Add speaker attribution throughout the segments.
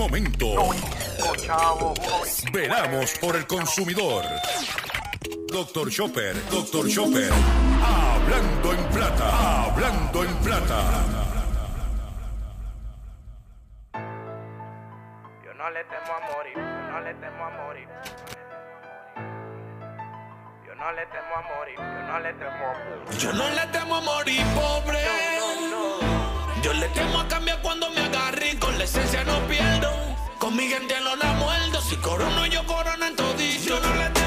Speaker 1: Momento. Veramos por el consumidor. Doctor Chopper, Doctor Chopper. Hablando en plata, hablando en plata.
Speaker 2: Yo no le temo a morir, yo no le temo a morir. Yo no le temo a morir, yo no le temo a morir.
Speaker 3: Yo no le temo a morir pobre. Yo le temo a cambiar cuando me agarre y con la esencia no pierdo. Con mi gente no la muerdo. Si corono yo corono en todito. Yo no le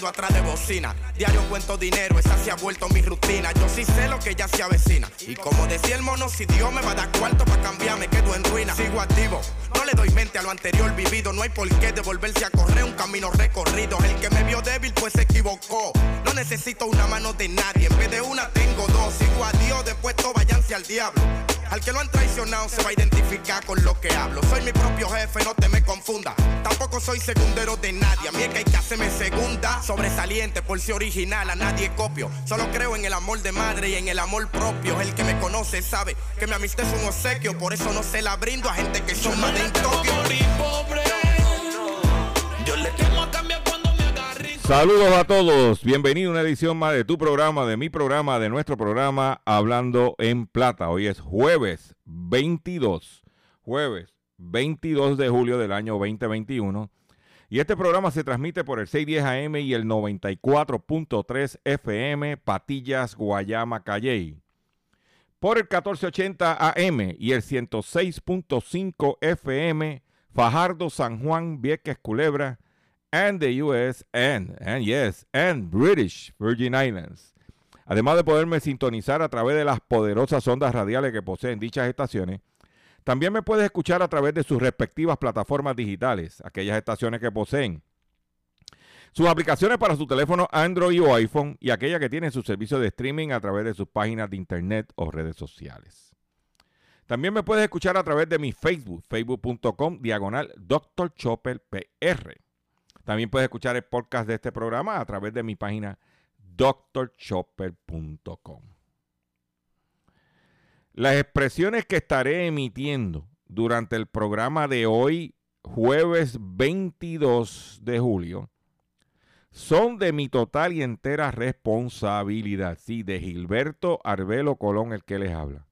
Speaker 2: atrás de bocina. Diario cuento dinero, esa se ha vuelto mi rutina. Yo sí sé lo que ya se avecina. Y como decía el mono, si Dios me va a dar cuarto para cambiar, me quedo en ruina. Sigo activo, no le doy mente a lo anterior vivido. No hay por qué devolverse a correr un camino recorrido. El que me vio débil, pues se equivocó. No necesito una mano de nadie, en vez de una tengo dos. Sigo a Dios, después todo váyanse al diablo. Al que lo han traicionado se va a identificar con lo que hablo. Soy mi propio jefe, no te me confunda. Tampoco soy segundero de nadie. A mí es que hay que hacerme segunda. Sobresaliente por ser original, a nadie copio. Solo creo en el amor de madre y en el amor propio. El que me conoce sabe que mi amistad es un obsequio. Por eso no se la brindo a gente que son más de.
Speaker 3: Yo le temo a cambiar
Speaker 4: Saludos a todos, bienvenido a una edición más de tu programa, de mi programa, de nuestro programa Hablando en Plata. Hoy es jueves 22, jueves 22 de julio del año 2021. Y este programa se transmite por el 610 AM y el 94.3 FM Patillas, Guayama, Calley. Por el 1480 AM y el 106.5 FM Fajardo, San Juan, Vieques, Culebra, and the US and, and yes, and British Virgin Islands. Además de poderme sintonizar a través de las poderosas ondas radiales que poseen dichas estaciones, también me puedes escuchar a través de sus respectivas plataformas digitales, aquellas estaciones que poseen sus aplicaciones para su teléfono Android o iPhone y aquellas que tienen su servicio de streaming a través de sus páginas de internet o redes sociales. También me puedes escuchar a través de mi Facebook, facebook.com, diagonal Dr. Chopper PR. También puedes escuchar el podcast de este programa a través de mi página drchopper.com. Las expresiones que estaré emitiendo durante el programa de hoy, jueves 22 de julio, son de mi total y entera responsabilidad. Sí, de Gilberto Arbelo Colón, el que les habla.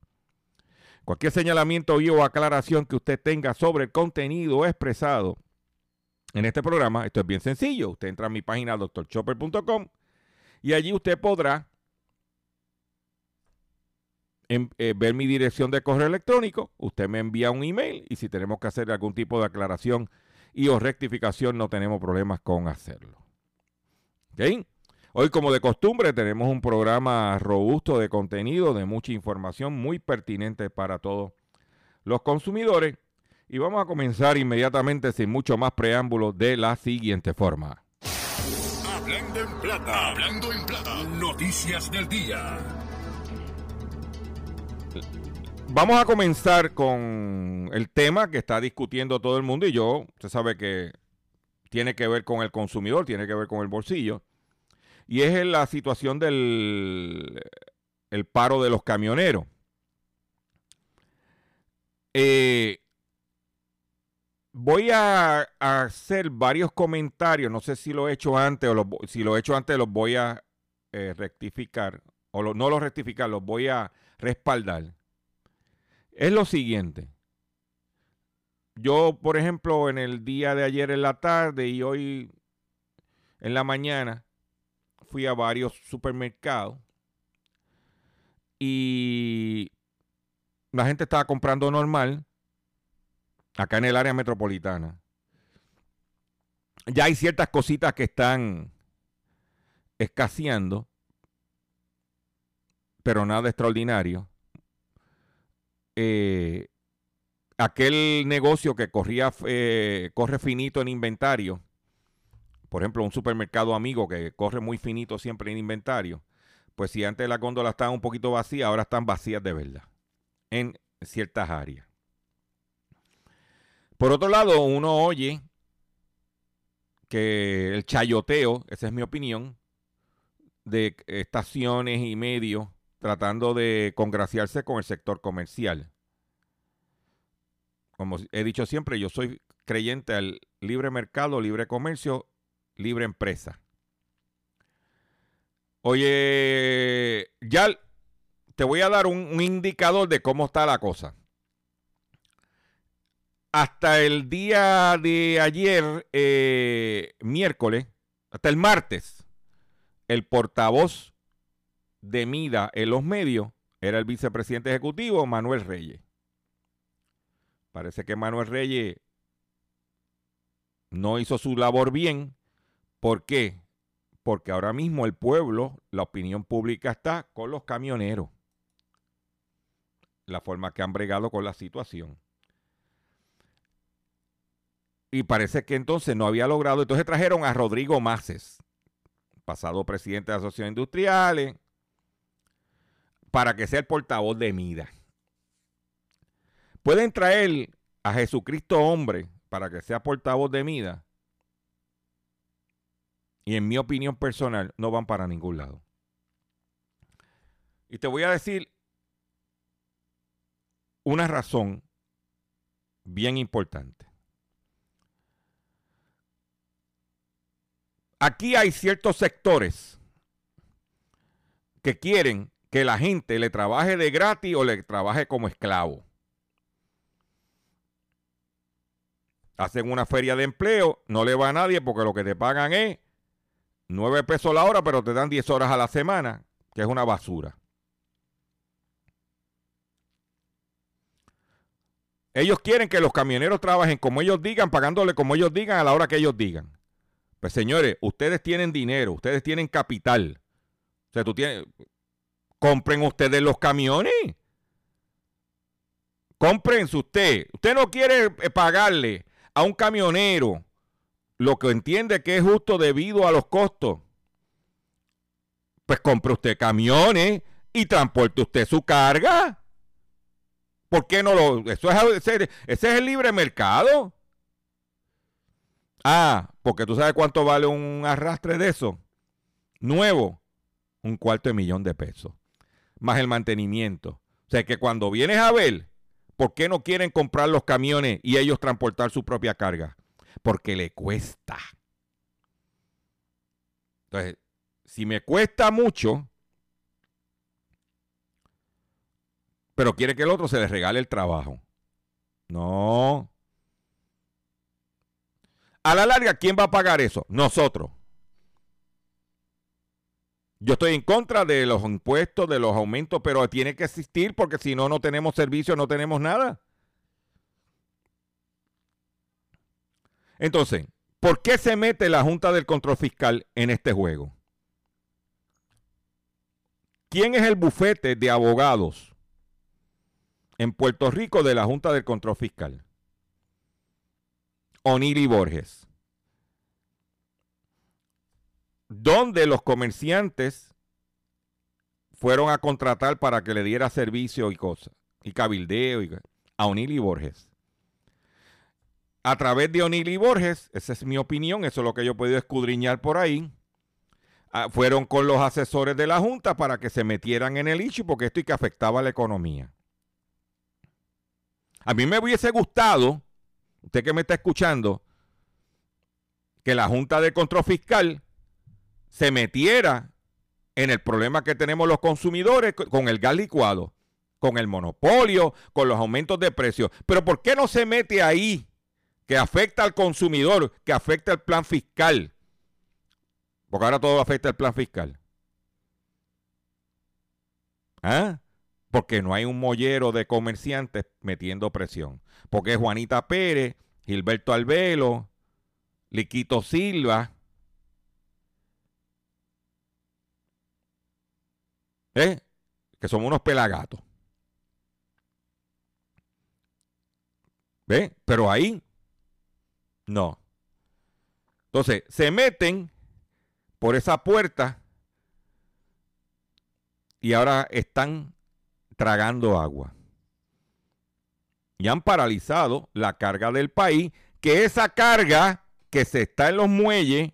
Speaker 4: Cualquier señalamiento o aclaración que usted tenga sobre el contenido expresado en este programa, esto es bien sencillo. Usted entra a mi página drchopper.com y allí usted podrá em- eh, ver mi dirección de correo electrónico. Usted me envía un email y si tenemos que hacer algún tipo de aclaración y o rectificación, no tenemos problemas con hacerlo. Hoy, como de costumbre, tenemos un programa robusto de contenido, de mucha información muy pertinente para todos los consumidores. Y vamos a comenzar inmediatamente, sin mucho más preámbulo, de la siguiente forma.
Speaker 1: Hablando en plata, hablando en plata. Noticias del día.
Speaker 4: Vamos a comenzar con el tema que está discutiendo todo el mundo y yo, usted sabe que tiene que ver con el consumidor, tiene que ver con el bolsillo. Y es la situación del el paro de los camioneros. Eh, voy a, hacer varios comentarios, no sé si lo he hecho antes o si lo he hecho antes los voy a eh, rectificar o no los rectificar, los voy a respaldar. Es lo siguiente. Yo, por ejemplo, en el día de ayer en la tarde y hoy en la mañana fui a varios supermercados y la gente estaba comprando normal acá en el área metropolitana. Ya hay ciertas cositas que están escaseando, pero nada extraordinario. Eh, aquel negocio que corría, eh, corre finito en inventario, por ejemplo, un supermercado amigo que corre muy finito siempre en inventario, pues si antes las góndolas estaban un poquito vacías, ahora están vacías de verdad en ciertas áreas. Por otro lado, uno oye que el chayoteo, esa es mi opinión, de estaciones y medios tratando de congraciarse con el sector comercial. Como he dicho siempre, yo soy creyente al libre mercado, libre comercio, libre empresa. Oye, ya te voy a dar un, indicador de cómo está la cosa. Hasta el día de ayer, eh, miércoles, hasta el martes, el portavoz de Mida en los medios era el vicepresidente ejecutivo Manuel Reyes. Parece que Manuel Reyes no hizo su labor bien. ¿Por qué? Porque ahora mismo el pueblo, la opinión pública está con los camioneros. La forma que han bregado con la situación. Y parece que entonces no había logrado. Entonces trajeron a Rodrigo Maces, pasado presidente de la Asociación Industriales, para que sea el portavoz de Mida. Pueden traer a Jesucristo hombre para que sea portavoz de Mida. Y en mi opinión personal, no van para ningún lado. Y te voy a decir una razón bien importante. Aquí hay ciertos sectores que quieren que la gente le trabaje de gratis o le trabaje como esclavo. Hacen una feria de empleo, no le va a nadie porque lo que te pagan es 9 pesos la hora, pero te dan 10 horas a la semana, que es una basura. Ellos quieren que los camioneros trabajen como ellos digan, pagándole como ellos digan a la hora que ellos digan. Pues señores, ustedes tienen dinero, ustedes tienen capital. O sea, tú tienes, Compren ustedes los camiones. Comprense usted. Usted no quiere eh, pagarle a un camionero lo que entiende que es justo debido a los costos. Pues compre usted camiones y transporte usted su carga. ¿Por qué no lo.? Eso es, ese, ese es el libre mercado. Ah, porque tú sabes cuánto vale un arrastre de eso. Nuevo, un cuarto de millón de pesos más el mantenimiento. O sea que cuando vienes a ver, ¿por qué no quieren comprar los camiones y ellos transportar su propia carga? Porque le cuesta. Entonces, si me cuesta mucho, pero quiere que el otro se le regale el trabajo. No. A la larga, ¿quién va a pagar eso? Nosotros. Yo estoy en contra de los impuestos, de los aumentos, pero tiene que existir porque si no, no tenemos servicio, no tenemos nada. Entonces, ¿por qué se mete la Junta del Control Fiscal en este juego? ¿Quién es el bufete de abogados en Puerto Rico de la Junta del Control Fiscal? Oniri Borges donde los comerciantes fueron a contratar para que le diera servicio y cosas, y cabildeo, y, a O'Neill y Borges. A través de O'Neill y Borges, esa es mi opinión, eso es lo que yo he podido escudriñar por ahí, ah, fueron con los asesores de la Junta para que se metieran en el issue, porque esto y que afectaba la economía. A mí me hubiese gustado, usted que me está escuchando, que la Junta de Control Fiscal se metiera en el problema que tenemos los consumidores con el gas licuado, con el monopolio, con los aumentos de precios. Pero ¿por qué no se mete ahí que afecta al consumidor, que afecta al plan fiscal? Porque ahora todo afecta al plan fiscal. ¿Ah? Porque no hay un mollero de comerciantes metiendo presión. Porque Juanita Pérez, Gilberto Albelo, Liquito Silva, ¿Eh? Que somos unos pelagatos. ¿Ve? Pero ahí, no. Entonces, se meten por esa puerta y ahora están tragando agua. Y han paralizado la carga del país, que esa carga que se está en los muelles,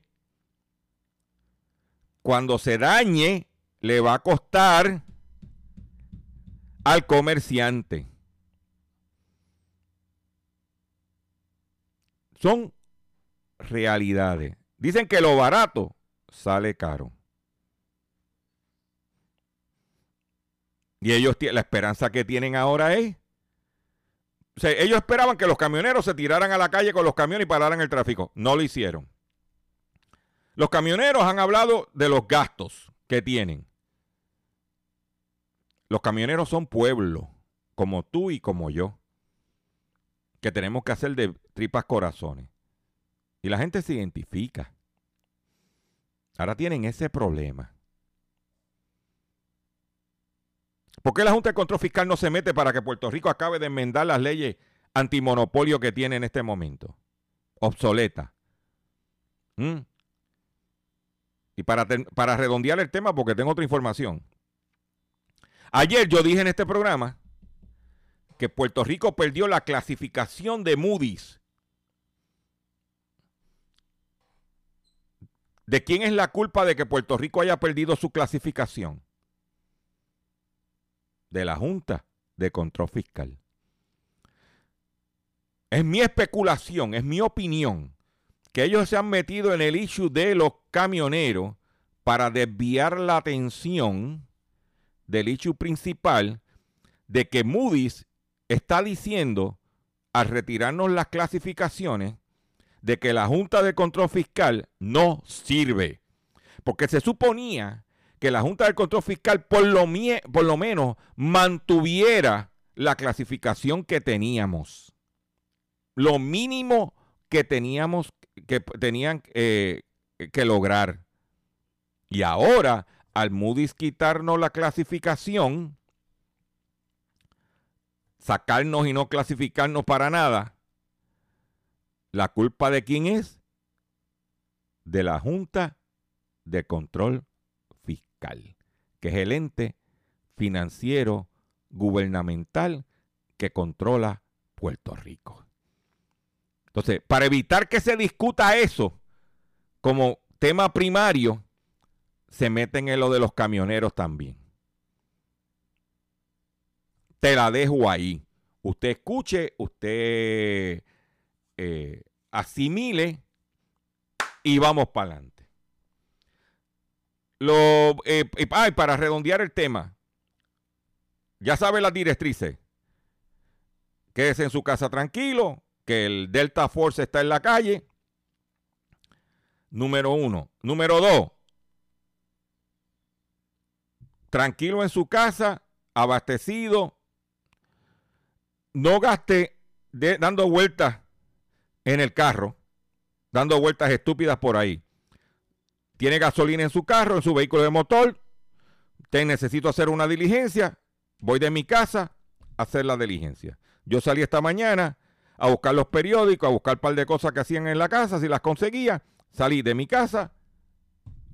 Speaker 4: cuando se dañe, le va a costar al comerciante. Son realidades. Dicen que lo barato sale caro. Y ellos, la esperanza que tienen ahora es ellos esperaban que los camioneros se tiraran a la calle con los camiones y pararan el tráfico. No lo hicieron. Los camioneros han hablado de los gastos que tienen. Los camioneros son pueblo, como tú y como yo, que tenemos que hacer de tripas corazones. Y la gente se identifica. Ahora tienen ese problema. ¿Por qué la Junta de Control Fiscal no se mete para que Puerto Rico acabe de enmendar las leyes antimonopolio que tiene en este momento? Obsoleta. ¿Mm? Y para, para redondear el tema, porque tengo otra información. Ayer yo dije en este programa que Puerto Rico perdió la clasificación de Moody's. ¿De quién es la culpa de que Puerto Rico haya perdido su clasificación? De la Junta de Control Fiscal. Es mi especulación, es mi opinión, que ellos se han metido en el issue de los camioneros para desviar la atención del issue principal de que Moody's está diciendo al retirarnos las clasificaciones de que la Junta de Control Fiscal no sirve. Porque se suponía que la Junta de Control Fiscal por lo, por lo menos mantuviera la clasificación que teníamos. Lo mínimo que teníamos que tenían eh, que lograr. Y ahora, al Moody's quitarnos la clasificación, sacarnos y no clasificarnos para nada, ¿la culpa de quién es? De la Junta de Control que es el ente financiero gubernamental que controla Puerto Rico. Entonces, para evitar que se discuta eso como tema primario, se meten en lo de los camioneros también. Te la dejo ahí. Usted escuche, usted eh, asimile y vamos para adelante. Lo, eh, para redondear el tema, ya sabe las directrices. Quédese en su casa tranquilo, que el Delta Force está en la calle. Número uno. Número dos. Tranquilo en su casa, abastecido. No gaste dando vueltas en el carro, dando vueltas estúpidas por ahí tiene gasolina en su carro, en su vehículo de motor, te necesito hacer una diligencia, voy de mi casa a hacer la diligencia. Yo salí esta mañana a buscar los periódicos, a buscar un par de cosas que hacían en la casa, si las conseguía, salí de mi casa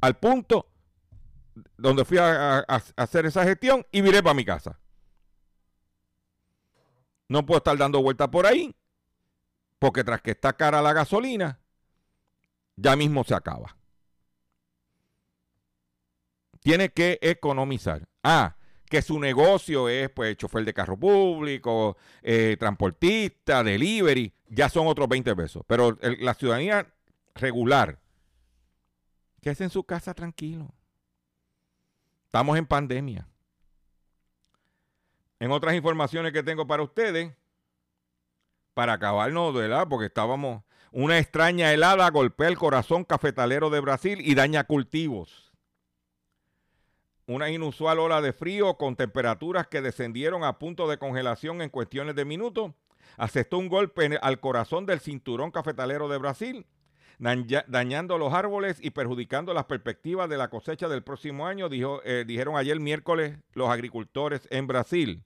Speaker 4: al punto donde fui a, hacer esa gestión y viré para mi casa. No puedo estar dando vueltas por ahí, porque tras que está cara la gasolina, ya mismo se acaba tiene que economizar. Ah, que su negocio es pues chofer de carro público, eh, transportista, delivery, ya son otros 20 pesos. Pero la ciudadanía regular, que es en su casa tranquilo. Estamos en pandemia. En otras informaciones que tengo para ustedes, para acabarnos, ¿verdad? Porque estábamos, una extraña helada golpea el corazón cafetalero de Brasil y daña cultivos una inusual ola de frío con temperaturas que descendieron a punto de congelación en cuestiones de minutos, asestó un golpe al corazón del cinturón cafetalero de Brasil, dañando los árboles y perjudicando las perspectivas de la cosecha del próximo año, eh, dijeron ayer miércoles los agricultores en Brasil.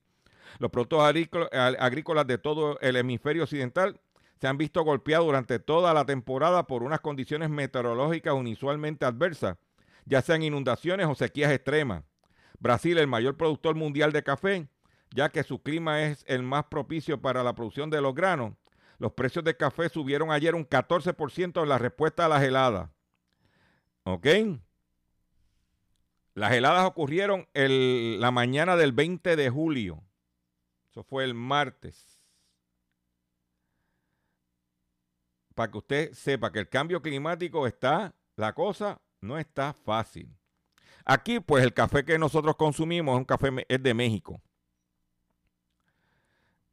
Speaker 4: Los productos agrícolas de todo el hemisferio occidental se han visto golpeados durante toda la temporada por unas condiciones meteorológicas inusualmente adversas ya sean inundaciones o sequías extremas. Brasil, el mayor productor mundial de café, ya que su clima es el más propicio para la producción de los granos, Los precios de café subieron ayer un 14% en la respuesta a las heladas. ¿Ok? Las heladas ocurrieron el, la mañana del 20 de julio. Eso fue el martes. Para que usted sepa que el cambio climático está, la cosa no está fácil. Aquí, pues el café que nosotros consumimos es un café de México.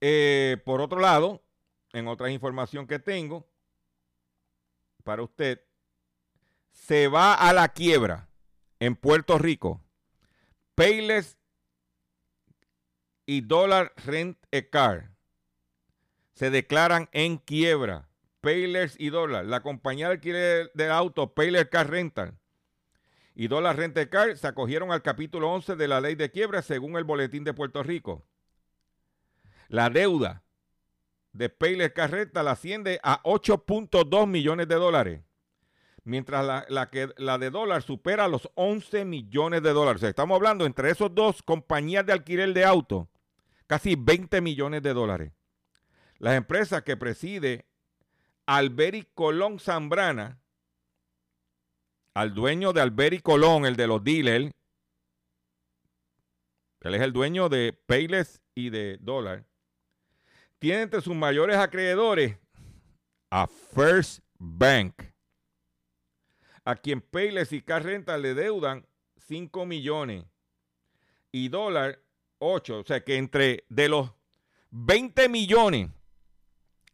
Speaker 4: Eh, por otro lado, en otra información que tengo para usted, se va a la quiebra en Puerto Rico. Payless y Dollar Rent a Car se declaran en quiebra. Payless y Dollar, la compañía de alquiler de auto Payless Car Rental y Dollar Rent a Car se acogieron al capítulo 11 de la ley de quiebra según el boletín de Puerto Rico. La deuda de Payless Car Rental asciende a 8.2 millones de dólares mientras la, que, la de dólar supera los 11 millones de dólares. estamos hablando entre esos dos compañías de alquiler de autos, casi 20 millones de dólares. Las empresas que preside Alberi Colón Zambrana, al dueño de Alberi Colón, el de los dealers, él es el dueño de Payless y de Dólar, tiene entre sus mayores acreedores a First Bank a quien Payless y Carrenta le deudan 5 millones y dólar 8. O sea que entre de los 20 millones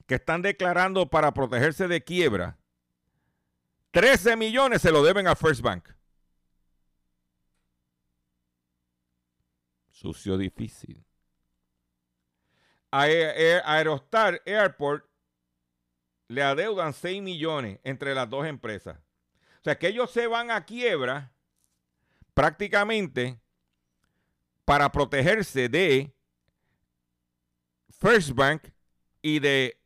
Speaker 4: que están declarando para protegerse de quiebra, 13 millones se lo deben a First Bank. Sucio difícil. A Aerostar Airport le adeudan 6 millones entre las dos empresas. O sea, que ellos se van a quiebra prácticamente para protegerse de First Bank y de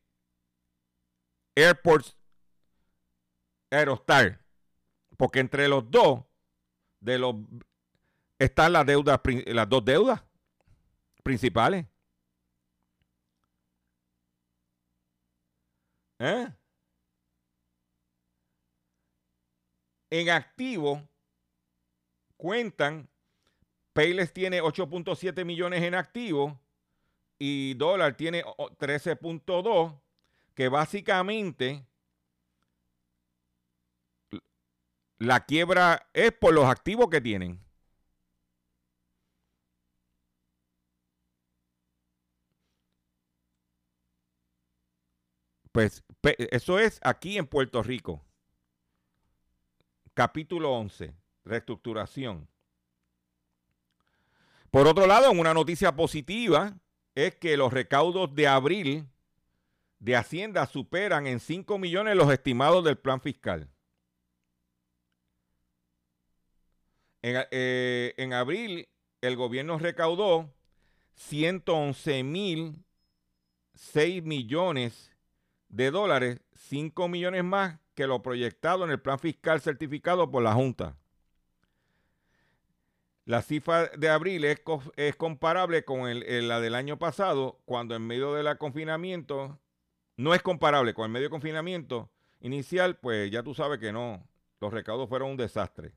Speaker 4: Airports Aerostar. Porque entre los dos, de los están las deudas, las dos deudas principales. ¿Eh? En activo cuentan, Payless tiene 8.7 millones en activo y dólar tiene 13.2, que básicamente la quiebra es por los activos que tienen. Pues eso es aquí en Puerto Rico capítulo 11, reestructuración. Por otro lado, una noticia positiva es que los recaudos de abril de Hacienda superan en 5 millones los estimados del plan fiscal. En, eh, abril, el gobierno recaudó 111 mil 6 millones de dólares, 5 millones más que lo proyectado en el plan fiscal certificado por la Junta. La cifra de abril es, es comparable con la del año pasado, cuando en medio del confinamiento, no es comparable con el medio de confinamiento inicial, pues ya tú sabes que no, los recaudos fueron un desastre.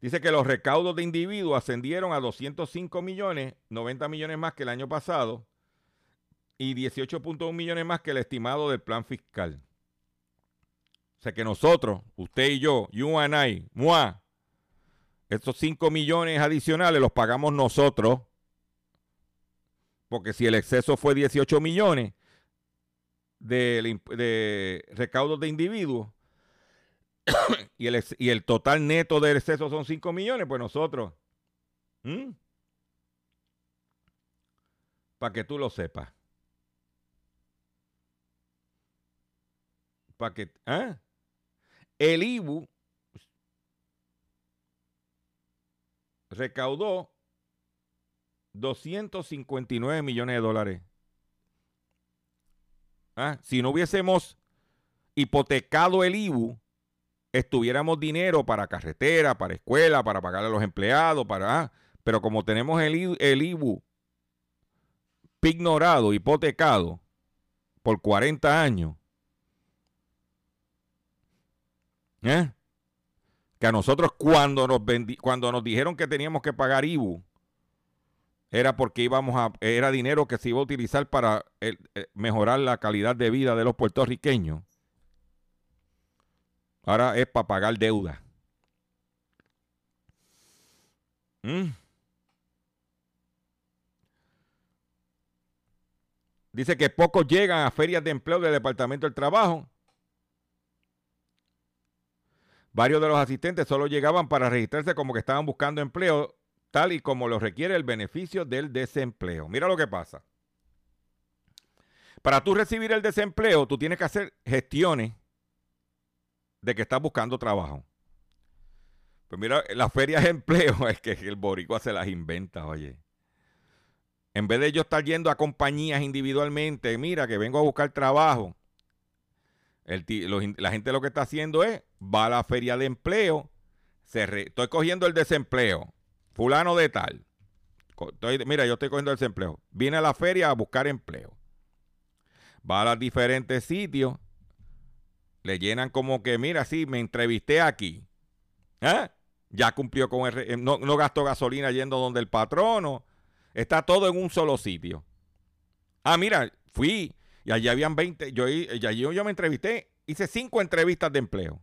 Speaker 4: Dice que los recaudos de individuos ascendieron a 205 millones, 90 millones más que el año pasado, y 18.1 millones más que el estimado del plan fiscal. O sea que nosotros, usted y yo, you and I, moi, estos 5 millones adicionales los pagamos nosotros. Porque si el exceso fue 18 millones de, recaudos de individuos y, el, y, el, total neto del exceso son 5 millones, pues nosotros, para que tú lo sepas. para que, ¿ah? El IBU recaudó 259 millones de dólares. ¿Ah? Si no hubiésemos hipotecado el IBU, estuviéramos dinero para carretera, para escuela, para pagarle a los empleados, para... ¿ah? Pero como tenemos el, el IBU ignorado, hipotecado por 40 años. ¿Eh? Que a nosotros cuando nos, cuando nos dijeron que teníamos que pagar IBU, era porque íbamos a, era dinero que se iba a utilizar para eh, mejorar la calidad de vida de los puertorriqueños. Ahora es para pagar deuda. ¿Mm? Dice que pocos llegan a ferias de empleo del Departamento del Trabajo. Varios de los asistentes solo llegaban para registrarse como que estaban buscando empleo, tal y como lo requiere el beneficio del desempleo. Mira lo que pasa. Para tú recibir el desempleo, tú tienes que hacer gestiones de que estás buscando trabajo. Pues mira, las ferias de empleo es que el boricua se las inventa, oye. En vez de yo estar yendo a compañías individualmente, mira que vengo a buscar trabajo, la gente lo que está haciendo es, va a la feria de empleo, estoy cogiendo el desempleo, fulano de tal. mira, yo estoy cogiendo desempleo. Viene a la feria a buscar empleo. Va a los diferentes sitios, le llenan como que, mira, sí, me entrevisté aquí. ¿Eh? Ya cumplió con el... Eh, no, no gastó gasolina yendo donde el patrono. Está todo en un solo sitio. Ah, mira, fui y allí habían 20. Yo, yo, yo me entrevisté, hice cinco entrevistas de empleo.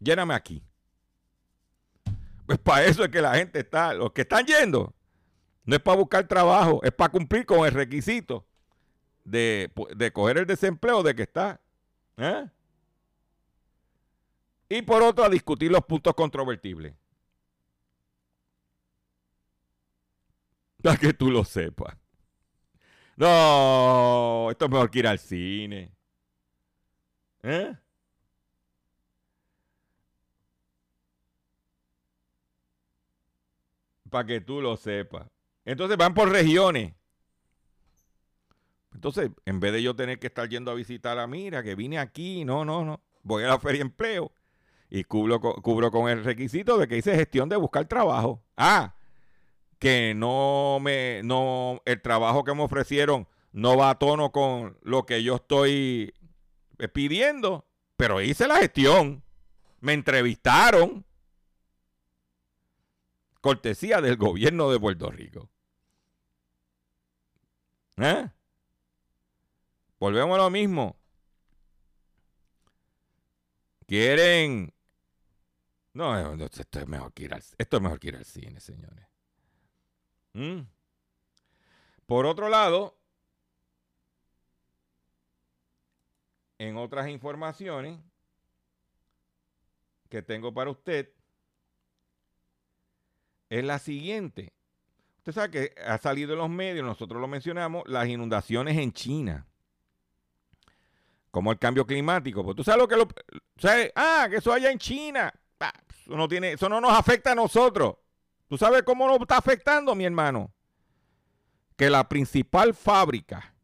Speaker 4: Lléname aquí. Pues para eso es que la gente está, los que están yendo, no es para buscar trabajo, es para cumplir con el requisito de, de coger el desempleo de que está. ¿eh? Y por otro, a discutir los puntos controvertibles. Para que tú lo sepas. No, esto es mejor que ir al cine. ¿Eh? Para que tú lo sepas. Entonces van por regiones. Entonces, en vez de yo tener que estar yendo a visitar a Mira, que vine aquí, no, no, no. Voy a la feria empleo y cubro, cubro con el requisito de que hice gestión de buscar trabajo. Ah, que no me, no, el trabajo que me ofrecieron no va a tono con lo que yo estoy eh, pidiendo, pero hice la gestión, me entrevistaron, cortesía del gobierno de Puerto Rico. ¿Eh? Volvemos a lo mismo. Quieren. No, esto es mejor que ir al, esto es mejor ir al cine, señores. Mm. Por otro lado, en otras informaciones que tengo para usted, es la siguiente. Usted sabe que ha salido en los medios, nosotros lo mencionamos, las inundaciones en China. Como el cambio climático. Pues tú sabes lo que lo. ¿sabes? Ah, que eso allá en China. Ah, eso, no tiene, eso no nos afecta a nosotros. ¿Tú sabes cómo nos está afectando, mi hermano? Que la principal fábrica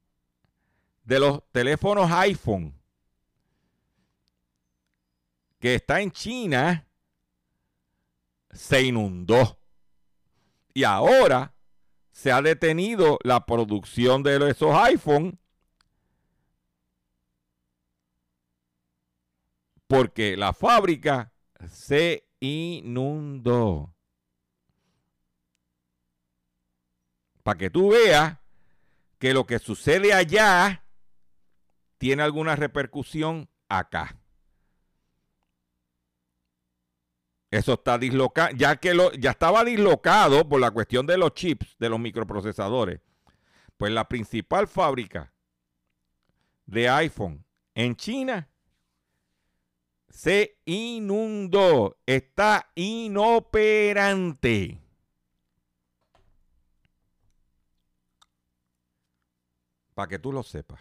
Speaker 4: de los teléfonos iPhone que está en China se inundó. Y ahora se ha detenido la producción de esos iPhone porque la fábrica se inundó. para que tú veas que lo que sucede allá tiene alguna repercusión acá. Eso está dislocado, ya que lo, ya estaba dislocado por la cuestión de los chips, de los microprocesadores. Pues la principal fábrica de iPhone en China se inundó, está inoperante. para que tú lo sepas.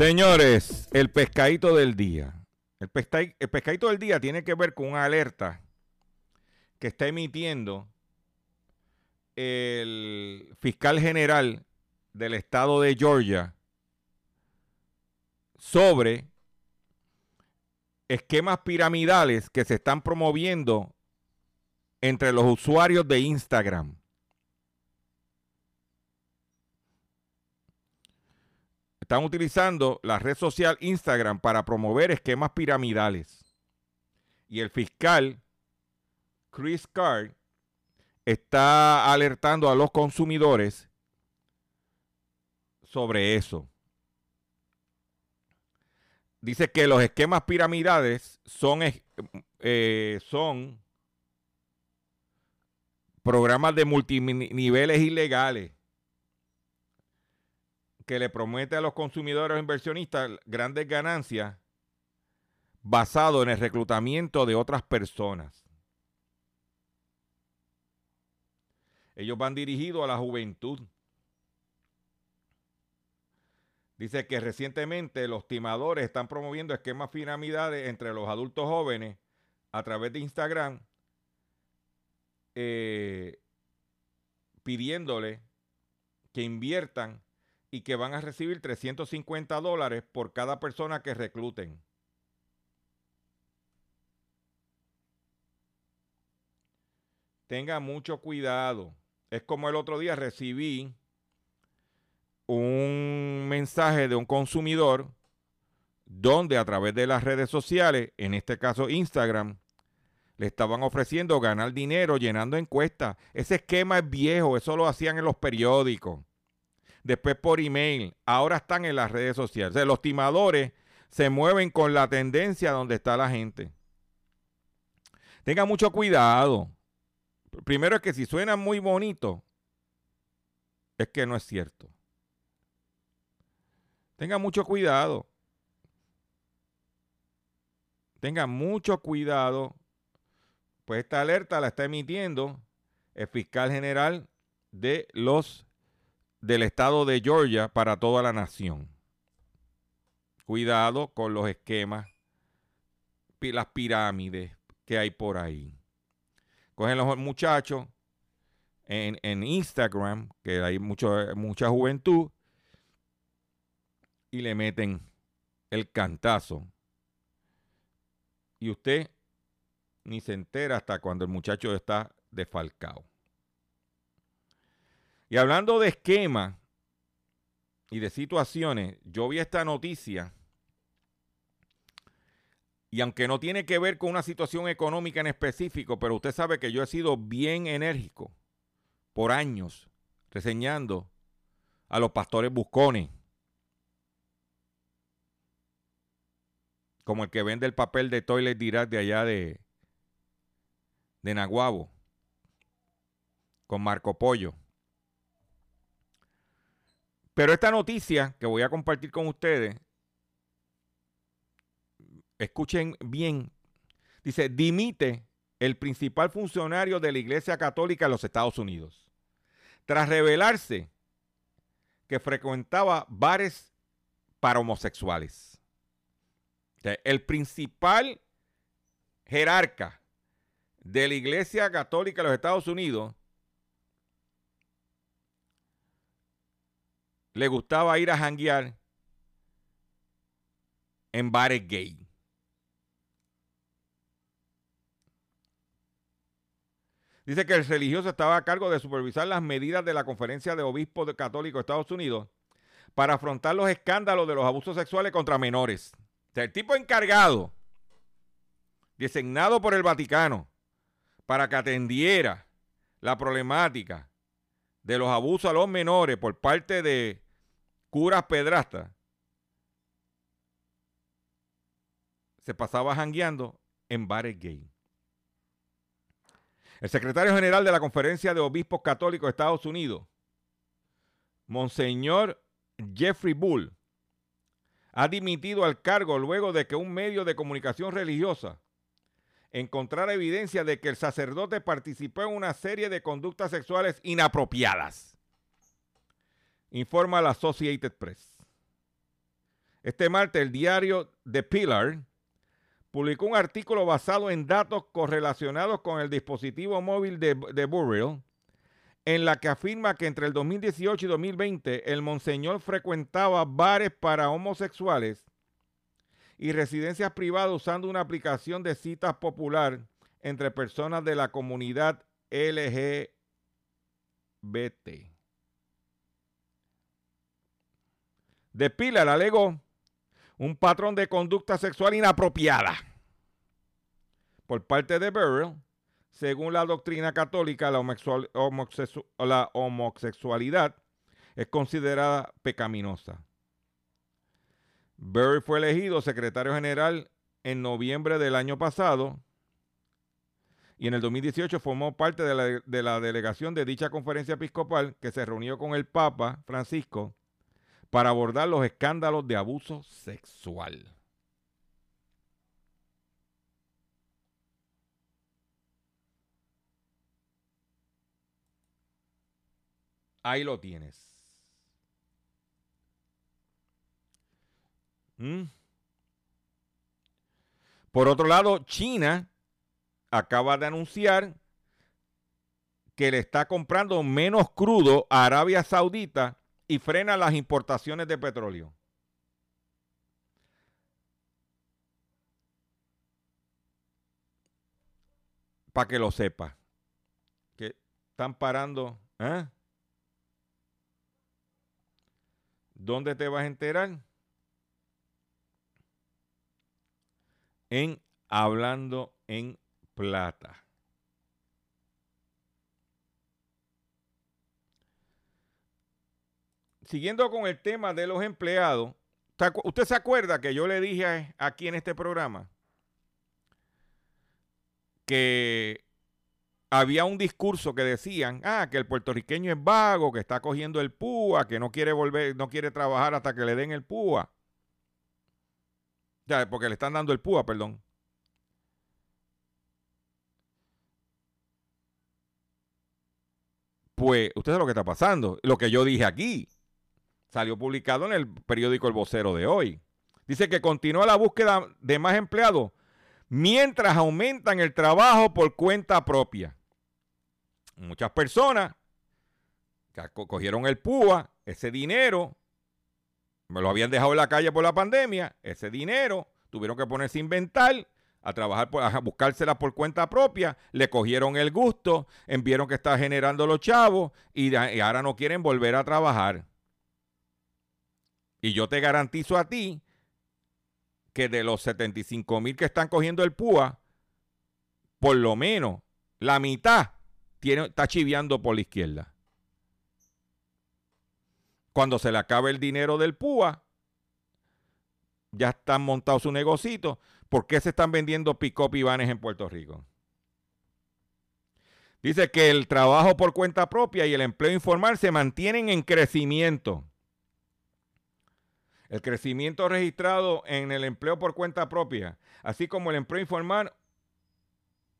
Speaker 4: Señores, el pescadito del día. El, pesca- el pescadito del día tiene que ver con una alerta que está emitiendo el fiscal general del estado de Georgia sobre esquemas piramidales que se están promoviendo entre los usuarios de Instagram. Están utilizando la red social Instagram para promover esquemas piramidales. Y el fiscal Chris Card está alertando a los consumidores sobre eso. Dice que los esquemas piramidales son, eh, son programas de multiniveles ilegales que le promete a los consumidores inversionistas grandes ganancias basado en el reclutamiento de otras personas. Ellos van dirigidos a la juventud. Dice que recientemente los timadores están promoviendo esquemas piramidales entre los adultos jóvenes a través de Instagram, eh, pidiéndole que inviertan y que van a recibir 350 dólares por cada persona que recluten. Tenga mucho cuidado. Es como el otro día recibí un mensaje de un consumidor donde a través de las redes sociales, en este caso Instagram, le estaban ofreciendo ganar dinero llenando encuestas. Ese esquema es viejo, eso lo hacían en los periódicos. Después por email, ahora están en las redes sociales. Los timadores se mueven con la tendencia donde está la gente. Tenga mucho cuidado. Primero es que si suena muy bonito, es que no es cierto. Tenga mucho cuidado. Tenga mucho cuidado. Pues esta alerta la está emitiendo el fiscal general de los del estado de Georgia para toda la nación. Cuidado con los esquemas, las pirámides que hay por ahí. Cogen los muchachos en, en Instagram, que hay mucho, mucha juventud, y le meten el cantazo. Y usted ni se entera hasta cuando el muchacho está desfalcado. Y hablando de esquemas y de situaciones, yo vi esta noticia y aunque no tiene que ver con una situación económica en específico, pero usted sabe que yo he sido bien enérgico por años reseñando a los pastores buscones, como el que vende el papel de Toilet Direct de allá de, de Naguabo, con Marco Pollo. Pero esta noticia que voy a compartir con ustedes, escuchen bien, dice, dimite el principal funcionario de la Iglesia Católica en los Estados Unidos, tras revelarse que frecuentaba bares para homosexuales. El principal jerarca de la Iglesia Católica de los Estados Unidos le gustaba ir a janguear en bares gay. Dice que el religioso estaba a cargo de supervisar las medidas de la Conferencia de Obispos Católicos de Estados Unidos para afrontar los escándalos de los abusos sexuales contra menores. O sea, el tipo encargado, designado por el Vaticano, para que atendiera la problemática de los abusos a los menores por parte de curas pedrastas, se pasaba jangueando en bares gay. El secretario general de la Conferencia de Obispos Católicos de Estados Unidos, Monseñor Jeffrey Bull, ha dimitido al cargo luego de que un medio de comunicación religiosa encontrar evidencia de que el sacerdote participó en una serie de conductas sexuales inapropiadas. Informa la Associated Press. Este martes el diario The Pillar publicó un artículo basado en datos correlacionados con el dispositivo móvil de, de Burrell, en la que afirma que entre el 2018 y 2020 el monseñor frecuentaba bares para homosexuales y residencias privadas usando una aplicación de citas popular entre personas de la comunidad LGBT. De Pilar alegó un patrón de conducta sexual inapropiada por parte de Burrell. Según la doctrina católica, la, la homosexualidad es considerada pecaminosa. Burrell fue elegido secretario general en noviembre del año pasado y en el 2018 formó parte de la, de la, delegación de dicha conferencia episcopal que se reunió con el Papa Francisco para abordar los escándalos de abuso sexual. Ahí lo tienes. ¿Mm? Por otro lado, China acaba de anunciar que le está comprando menos crudo a Arabia Saudita y frena las importaciones de petróleo. Para que lo sepa. Que están parando. ¿eh? ¿Dónde te vas a enterar? En Hablando en Plata. Siguiendo con el tema de los empleados, ¿usted se acuerda que yo le dije aquí en este programa que había un discurso que decían, ah, que el puertorriqueño es vago, que está cogiendo el púa, que no quiere volver, no quiere trabajar hasta que le den el púa porque le están dando el púa, perdón. Pues, usted sabe lo que está pasando. Lo que yo dije aquí salió publicado en el periódico El Vocero de hoy. Dice que continúa la búsqueda de más empleados mientras aumentan el trabajo por cuenta propia. Muchas personas que cogieron el púa, ese dinero, lo habían dejado en la calle por la pandemia, ese dinero tuvieron que ponerse a inventar, a trabajar, a buscársela por cuenta propia, le cogieron el gusto, vieron que está generando los chavos y, ahora no quieren volver a trabajar. Y yo te garantizo a ti que de los 75 mil que están cogiendo el PUA, por lo menos la mitad tiene, está chiviando por la izquierda cuando se le acabe el dinero del PUA, ya están montados su negocito. ¿Por qué se están vendiendo pick-up y vanes en Puerto Rico? Dice que el trabajo por cuenta propia y el empleo informal se mantienen en crecimiento. El crecimiento registrado en el empleo por cuenta propia, así como el empleo informal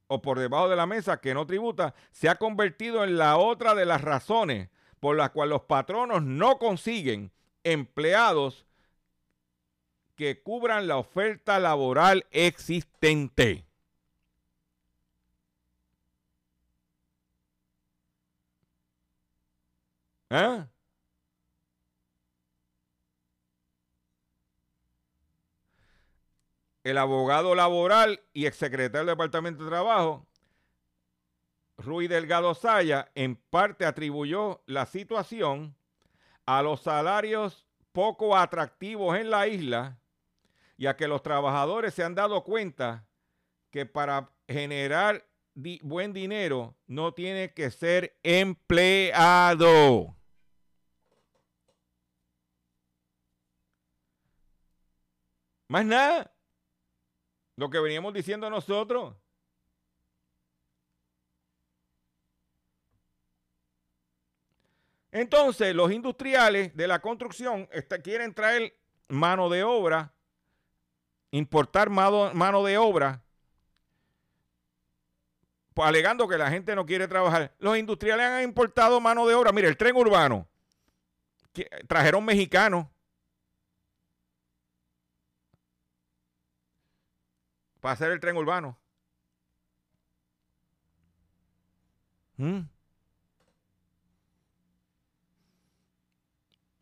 Speaker 4: o por debajo de la mesa que no tributa, se ha convertido en la otra de las razones por la cual los patronos no consiguen empleados que cubran la oferta laboral existente. ¿Eh? El abogado laboral y exsecretario del Departamento de Trabajo Rui Delgado Saya en parte atribuyó la situación a los salarios poco atractivos en la isla y a que los trabajadores se han dado cuenta que para generar buen dinero no tiene que ser empleado. Más nada. Lo que veníamos diciendo nosotros. Entonces, los industriales de la construcción quieren traer mano de obra, importar mano, de obra alegando que la gente no quiere trabajar. Los industriales han importado mano de obra. Mire, el tren urbano. trajeron mexicanos. Para hacer el tren urbano. ¿Mm?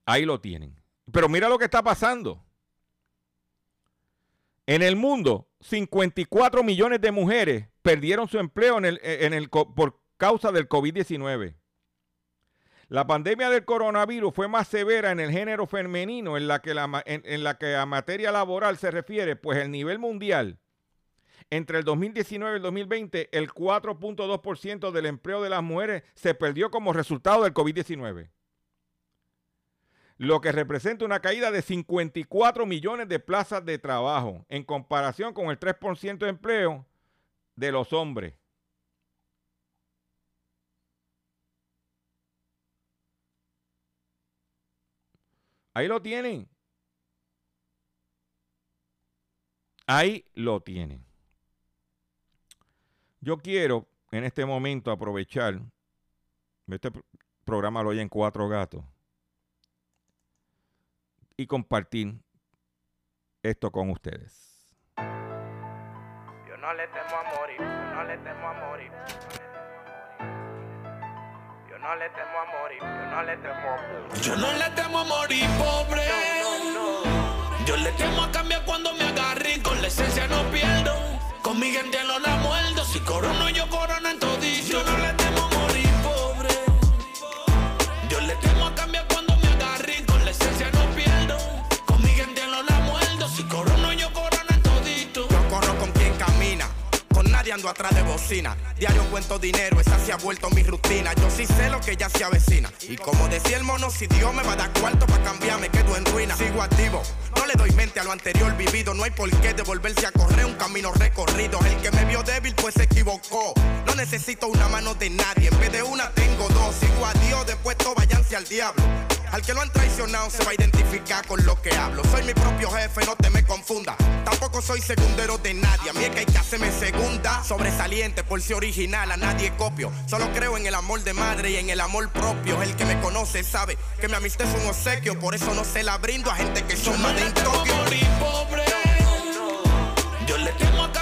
Speaker 4: Ahí lo tienen. Pero mira lo que está pasando. En el mundo, 54 millones de mujeres perdieron su empleo el, por causa del COVID-19. La pandemia del coronavirus fue más severa en el género femenino en la que, en la que a materia laboral se refiere, pues el nivel mundial entre el 2019 y el 2020, el 4.2% del empleo de las mujeres se perdió como resultado del COVID-19 lo que representa una caída de 54 millones de plazas de trabajo en comparación con el 3% de empleo de los hombres. Ahí lo tienen. Ahí lo tienen. Yo quiero en este momento aprovechar, este programa lo en cuatro gatos y compartir esto con ustedes.
Speaker 2: Yo no le temo a morir, yo no le temo a morir. Yo no le temo a morir, yo no le temo a morir.
Speaker 3: Yo no le temo a morir, pobre. Yo le temo a cambiar cuando me agarren, con la esencia no pierdo. Con mi gente no la muerdo, si corono yo corona en todito. Yo no le temo
Speaker 2: Atrás de bocina. Diario cuento dinero, esa se ha vuelto mi rutina. Yo sí sé lo que ya se avecina. Y como decía el mono, si Dios me va a dar cuarto para cambiarme, quedo en ruina. Sigo activo, no le doy mente a lo anterior vivido. No hay por qué devolverse a correr un camino recorrido. El que me vio débil, pues se equivocó. No necesito una mano de nadie. En vez de una, tengo dos. Sigo a Dios, después todo váyanse al diablo. Al que lo han traicionado se va a identificar con lo que hablo. Soy mi propio jefe, no te me confunda. Tampoco soy segundero de nadie. A mí es que hay que hacerme segunda. Sobresaliente por si original, a nadie copio. Solo creo en el amor de madre y en el amor propio. El que me conoce sabe que mi amistad es un obsequio. Por eso no se la brindo a gente que son más de.
Speaker 3: Yo le temo a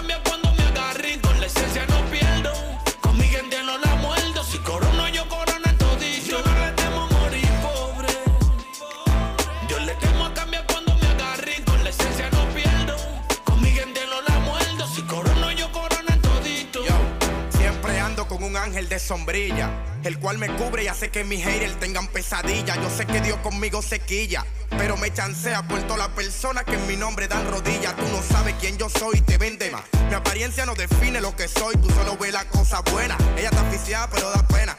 Speaker 2: ángel de sombrilla, el cual me cubre y hace que mis haters tengan pesadilla. Yo sé que Dios conmigo se quilla, pero me chancea por toda la persona que en mi nombre dan rodillas. Tú no sabes quién yo soy, te vende más. Mi apariencia no define lo que soy, tú solo ves la cosa buena. Ella está aficiada, pero da pena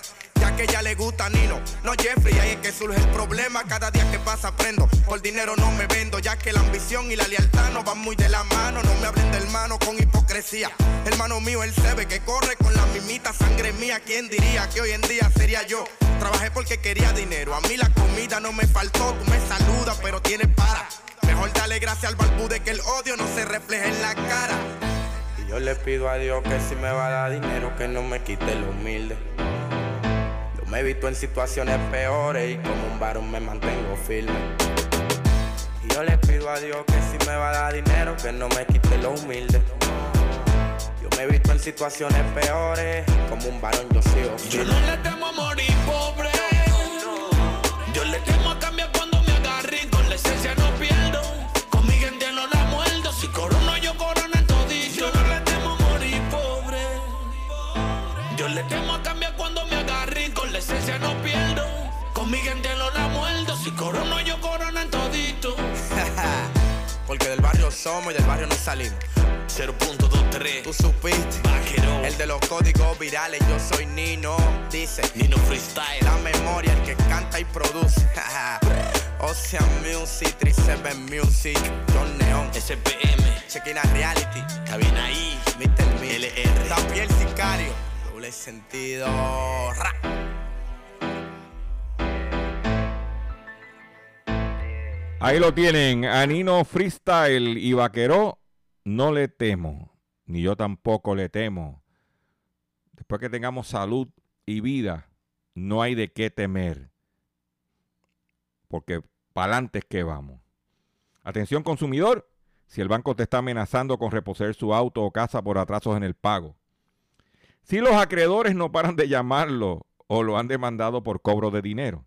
Speaker 2: ya que ella le gusta Nino, no Jeffrey, ahí es que surge el problema, cada día que pasa aprendo, por dinero no me vendo, ya que la ambición y la lealtad no van muy de la mano, no me hablen de hermano con hipocresía, hermano mío él se ve que corre con la mimita. Sangre mía, ¿quién diría que hoy en día sería yo? Trabajé porque quería dinero, a mí la comida no me faltó, tú me saludas pero tienes para, mejor dale gracias al balbude que el odio no se refleje en la cara. Y yo le pido a Dios que si me va a dar dinero que no me quite lo humilde. Me he visto en situaciones peores y como un varón me mantengo firme. Y yo le pido a Dios que si me va a dar dinero, que no me quite lo humilde. Yo me he visto en situaciones peores, como un varón yo sigo
Speaker 3: firme. Yo no le temo a morir pobre. Yo le temo a cambiar no pierdo. Con mi gente no la muerdo. Si corono, yo corona en todito.
Speaker 2: Porque del barrio somos y del barrio no salimos.
Speaker 3: 0.23
Speaker 2: Tú supiste. El de los códigos virales Yo soy Nino. Dice
Speaker 3: Nino Freestyle.
Speaker 2: La memoria El que canta y produce. Ocean Music 37 Music John Neon.
Speaker 3: SPM
Speaker 2: Chequina Reality.
Speaker 3: Cabina ahí
Speaker 2: Mr.
Speaker 3: Mi LR
Speaker 2: También Sicario. Doble sentido. Ra.
Speaker 4: Ahí lo tienen, Anino Freestyle y Vaqueró, no le temo, ni yo tampoco le temo. después que tengamos salud y vida, no hay de qué temer. Porque para adelante es que vamos. Atención consumidor, si el banco te está amenazando con reposer su auto o casa por atrasos en el pago. Si los acreedores no paran de llamarlo o lo han demandado por cobro de dinero.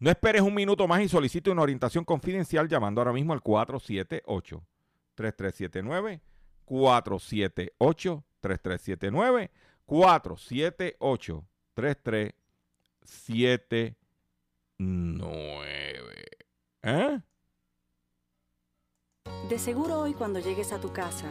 Speaker 4: No esperes un minuto más y solicite una orientación confidencial llamando ahora mismo al 478-3379, 478-3379, 478-3379. ¿Eh?
Speaker 5: De seguro hoy cuando llegues a tu casa,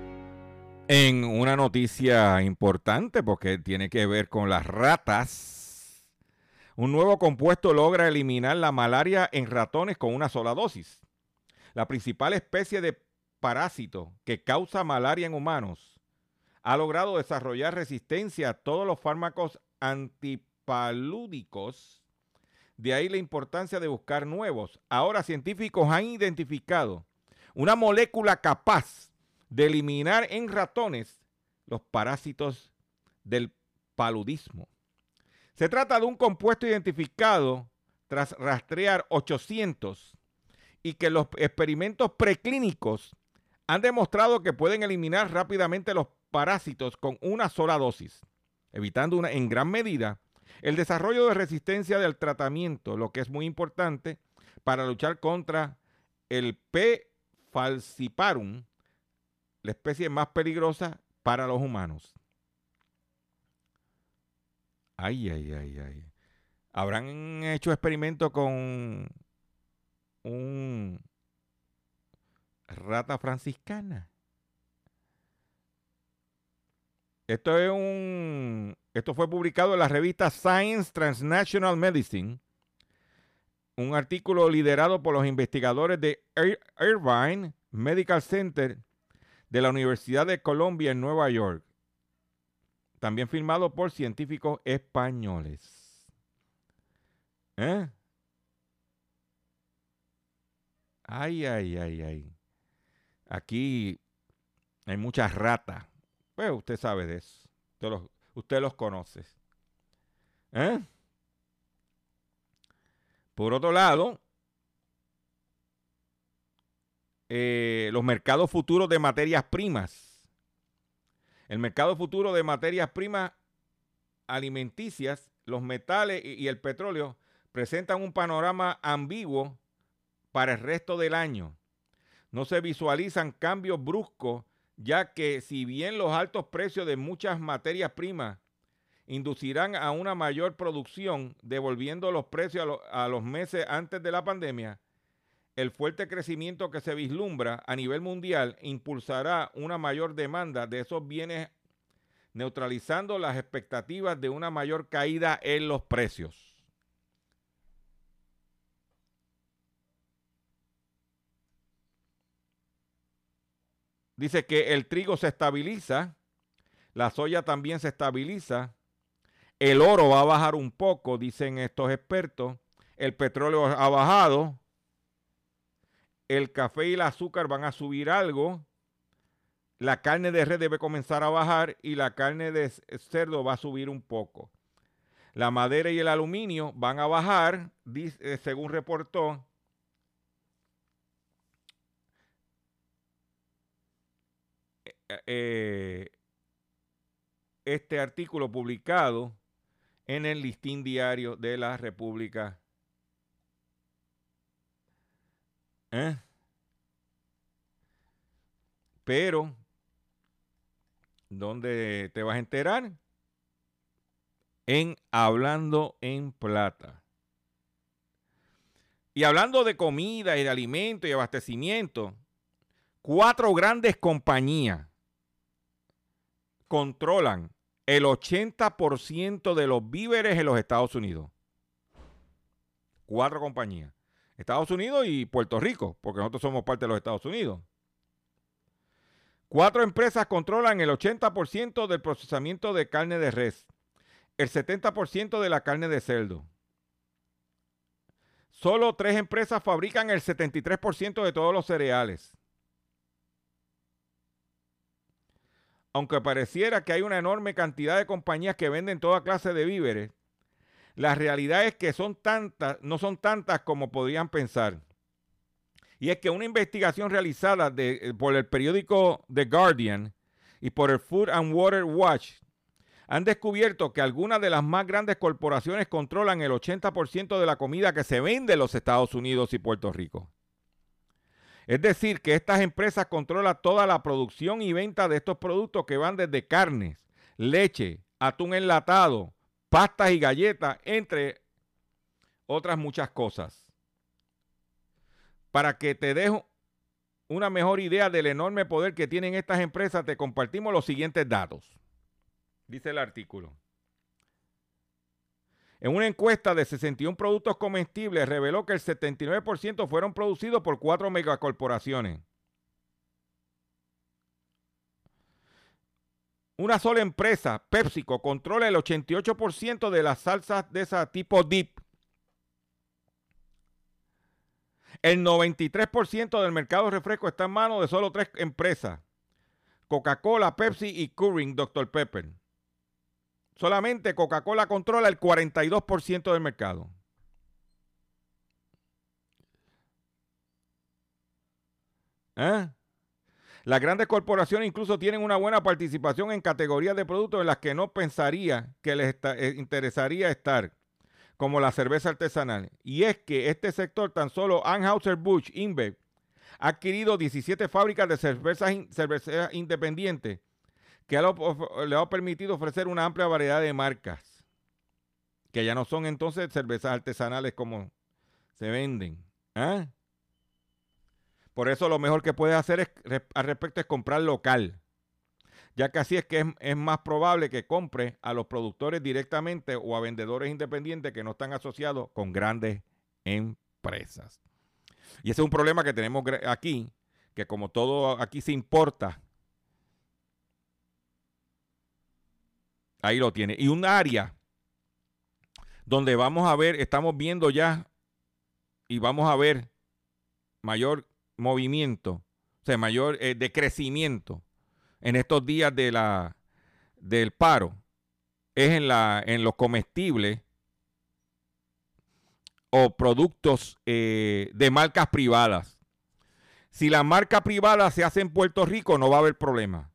Speaker 4: en una noticia importante porque tiene que ver con las ratas. Un nuevo compuesto logra eliminar la malaria en ratones con una sola dosis. La principal especie de parásito que causa malaria en humanos ha logrado desarrollar resistencia a todos los fármacos antipalúdicos. De ahí la importancia de buscar nuevos. Ahora científicos han identificado una molécula capaz de eliminar en ratones los parásitos del paludismo. Se trata de un compuesto identificado tras rastrear 800 y que los experimentos preclínicos han demostrado que pueden eliminar rápidamente los parásitos con una sola dosis, evitando en gran medida el desarrollo de resistencia del tratamiento, lo que es muy importante para luchar contra el P. falciparum, la especie más peligrosa para los humanos. Ay, ay, ay, ay. Habrán hecho experimentos con un rata franciscana. Esto es un esto fue publicado en la revista Science Transnational Medicine, un artículo liderado por los investigadores de Irvine Medical Center de la Universidad de Colombia en Nueva York, también firmado por científicos españoles. ¿Eh? Ay, ay, ay, ay. Aquí hay muchas ratas. Pues usted sabe de eso. Usted los, usted los conoce. ¿Eh? Por otro lado, Eh, los mercados futuros de materias primas. El mercado futuro de materias primas alimenticias, los metales y, el petróleo presentan un panorama ambiguo para el resto del año. No se visualizan cambios bruscos, ya que si bien los altos precios de muchas materias primas inducirán a una mayor producción, devolviendo los precios a los meses antes de la pandemia, el fuerte crecimiento que se vislumbra a nivel mundial impulsará una mayor demanda de esos bienes, neutralizando las expectativas de una mayor caída en los precios. Dice que el trigo se estabiliza, la soya también se estabiliza, el oro va a bajar un poco, dicen estos expertos, el petróleo ha bajado, el café y el azúcar van a subir algo, la carne de red debe comenzar a bajar y la carne de c- cerdo va a subir un poco. La madera y el aluminio van a bajar, dice- eh, según reportó. eh, eh, este artículo publicado en el listín diario de la República ¿Eh? Pero, ¿dónde te vas a enterar? En Hablando en Plata. Y hablando de comida y de alimento y abastecimiento, cuatro grandes compañías controlan el 80% de los víveres en los Estados Unidos. Cuatro compañías. Estados Unidos y Puerto Rico, porque nosotros somos parte de los Estados Unidos. Cuatro empresas controlan el 80% del procesamiento de carne de res, el 70% de la carne de cerdo. Solo tres empresas fabrican el 73% de todos los cereales. Aunque pareciera que hay una enorme cantidad de compañías que venden toda clase de víveres, la realidad es que son tantas, no son tantas como podrían pensar. Y es que una investigación realizada eh, por el periódico The Guardian y por el Food and Water Watch han descubierto que algunas de las más grandes corporaciones controlan el 80% de la comida que se vende en los Estados Unidos y Puerto Rico. Es decir, que estas empresas controlan toda la producción y venta de estos productos que van desde carnes, leche, atún enlatado, pastas y galletas, entre otras muchas cosas para que te dejo una mejor idea del enorme poder que tienen estas empresas, te compartimos los siguientes datos. Dice el artículo. En una encuesta de 61 productos comestibles reveló que el 79% fueron producidos por cuatro megacorporaciones. Una sola empresa, PepsiCo, controla el 88% de las salsas de ese tipo dip El 93% del mercado de refresco está en manos de solo tres empresas. Coca-Cola, Pepsi y Keurig Dr. Pepper. Solamente Coca-Cola controla el 42% del mercado. ¿Eh? Las grandes corporaciones incluso tienen una buena participación en categorías de productos en las que no pensaría que les eh, interesaría estar como la cerveza artesanal. Y es que este sector, tan solo Anheuser-Busch InBev, ha adquirido 17 fábricas de cervezas, cerveza independientes que le ha permitido ofrecer una amplia variedad de marcas, que ya no son entonces cervezas artesanales como se venden. ¿ah? Por eso lo mejor que puedes hacer es, al respecto es comprar local ya que así es que es, más probable que compre a los productores directamente o a vendedores independientes que no están asociados con grandes empresas. Y ese es un problema que tenemos aquí, que como todo aquí se importa, ahí lo tiene. Y un área donde vamos a ver, estamos viendo ya y vamos a ver mayor movimiento, o sea, mayor eh, decrecimiento en estos días de la, del paro es en, la, en los comestibles o productos eh, de marcas privadas. Si la marca privada se hace en Puerto Rico, no va a haber problema.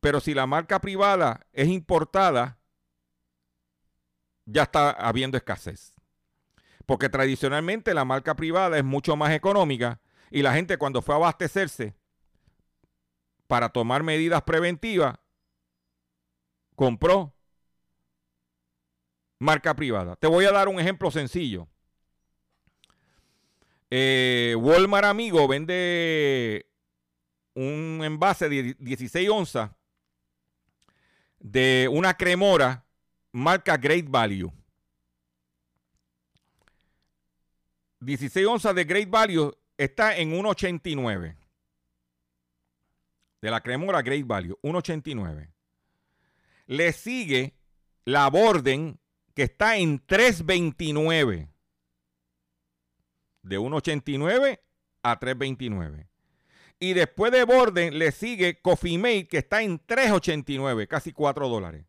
Speaker 4: Pero si la marca privada es importada, ya está habiendo escasez. Porque tradicionalmente la marca privada es mucho más económica y la gente cuando fue a abastecerse para tomar medidas preventivas, compró marca privada. Te voy a dar un ejemplo sencillo. Eh, Walmart Amigo vende un envase de 16 onzas de una cremora marca Great Value. 16 onzas de Great Value está en 1.89 de la cremora Great Value, 1.89. Le sigue la Borden, que está en 3.29. De 1.89 a 3.29. Y después de Borden le sigue Coffee Mate, que está en 3.89, casi 4 dólares.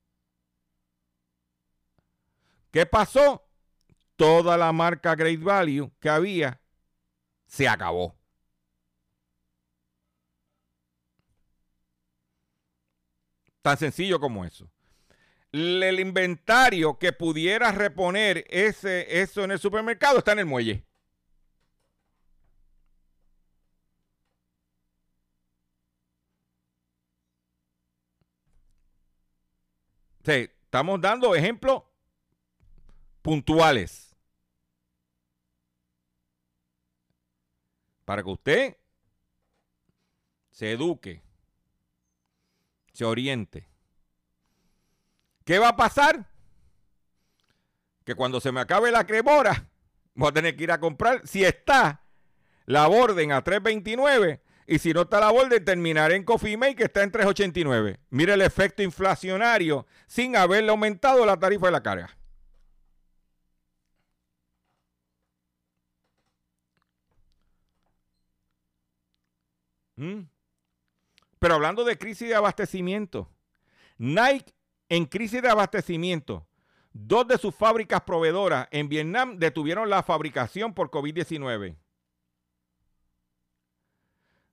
Speaker 4: ¿Qué pasó? Toda la marca Great Value que había se acabó. Tan sencillo como eso. El inventario que pudiera reponer ese, eso en el supermercado está en el muelle. Sí, estamos dando ejemplos puntuales. Para que usted se eduque, se oriente. ¿Qué va a pasar? Que cuando se me acabe la cremora, voy a tener que ir a comprar, si está la orden a 3.29 y si no está la orden terminaré en Coffee Mate que está en 3.89. Mire el efecto inflacionario sin haberle aumentado la tarifa de la carga. ¿Mm? Pero hablando de crisis de abastecimiento, Nike en crisis de abastecimiento, dos de sus fábricas proveedoras en Vietnam detuvieron la fabricación por COVID-19.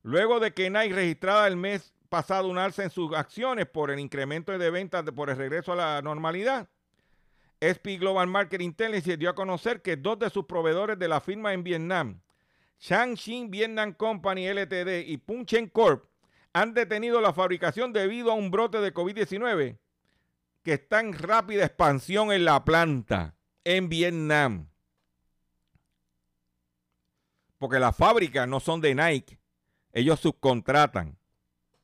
Speaker 4: Luego de que Nike registrara el mes pasado un alza en sus acciones por el incremento de ventas por el regreso a la normalidad, SP Global Market Intelligence dio a conocer que dos de sus proveedores de la firma en Vietnam, Changxin Vietnam Company Ltd y Punchen Corp, han detenido la fabricación debido a un brote de COVID-19 que está en rápida expansión en la planta en Vietnam. Porque las fábricas no son de Nike, ellos subcontratan.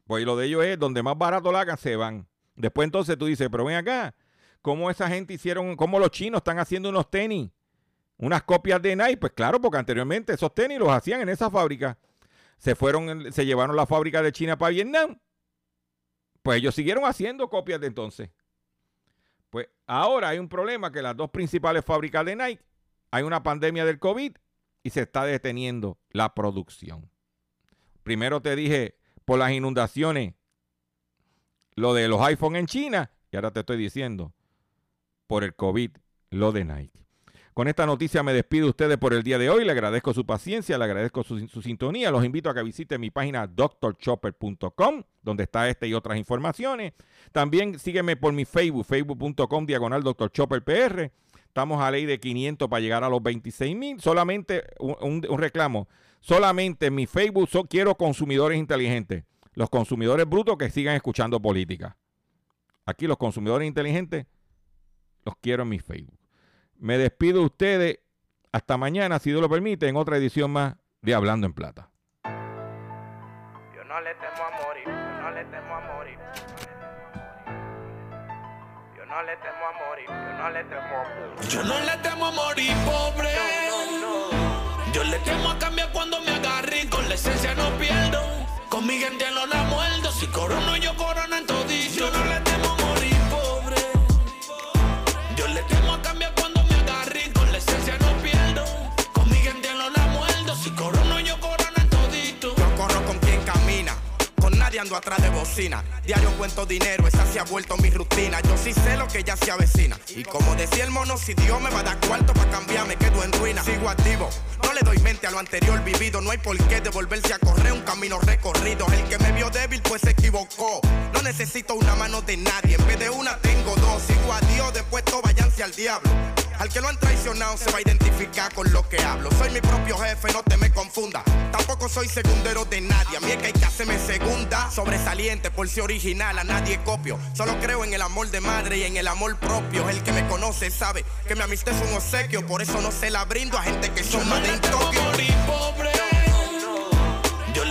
Speaker 4: Pues lo de ellos es donde más barato la hagan, se van. Después entonces tú dices, pero ven acá, ¿cómo esa gente hicieron, cómo los chinos están haciendo unos tenis? Unas copias de Nike, pues claro, porque anteriormente esos tenis los hacían en esa fábrica. Se fueron, se llevaron la fábrica de China para Vietnam. Pues ellos siguieron haciendo copias de entonces. Pues ahora hay un problema que las dos principales fábricas de Nike, hay una pandemia del COVID y se está deteniendo la producción. Primero te dije por las inundaciones lo de los iPhone en China y ahora te estoy diciendo por el COVID lo de Nike. Con esta noticia me despido de ustedes por el día de hoy. Le agradezco su paciencia, le agradezco su, sintonía. Los invito a que visiten mi página drchopper.com, donde está esta y otras informaciones. También sígueme por mi Facebook, facebook.com diagonal drchopperpr. Estamos a ley de 500 para llegar a los 26 mil. Solamente un, reclamo. Solamente en mi Facebook quiero consumidores inteligentes. Los consumidores brutos que sigan escuchando política. Aquí los consumidores inteligentes los quiero en mi Facebook. Me despido de ustedes. Hasta mañana, si Dios lo permite, en otra edición más de Hablando en Plata.
Speaker 2: Yo no le temo a morir, yo no le temo a morir. Yo no le temo a morir, yo no le temo a morir.
Speaker 3: Yo no le temo a morir, pobre. Yo le temo a cambiar cuando me agarren. Con la esencia no pierdo. Con mi gente no la muerdo. Si corono, yo corono en todito. Yo no le
Speaker 2: Atrás de bocina. Diario cuento dinero, esa se ha vuelto mi rutina. Yo sí sé lo que ya se avecina. Y como decía el mono, si Dios me va a dar cuarto para cambiar, me quedo en ruina. Sigo activo, no le doy mente a lo anterior vivido. No hay por qué devolverse a correr un camino recorrido. El que me vio débil, pues se equivocó. No necesito una mano de nadie. En vez de una, tengo dos. Sigo a Dios, después todo váyanse al diablo. Al que lo han traicionado se va a identificar con lo que hablo. Soy mi propio jefe, no te me confunda. Tampoco soy segundero de nadie. A mí es que hay que hacerme segunda. Sobresaliente por si original, a nadie copio. Solo creo en el amor de madre y en el amor propio. El que me conoce sabe que mi amistad es un obsequio. Por eso no se la brindo a gente que son más de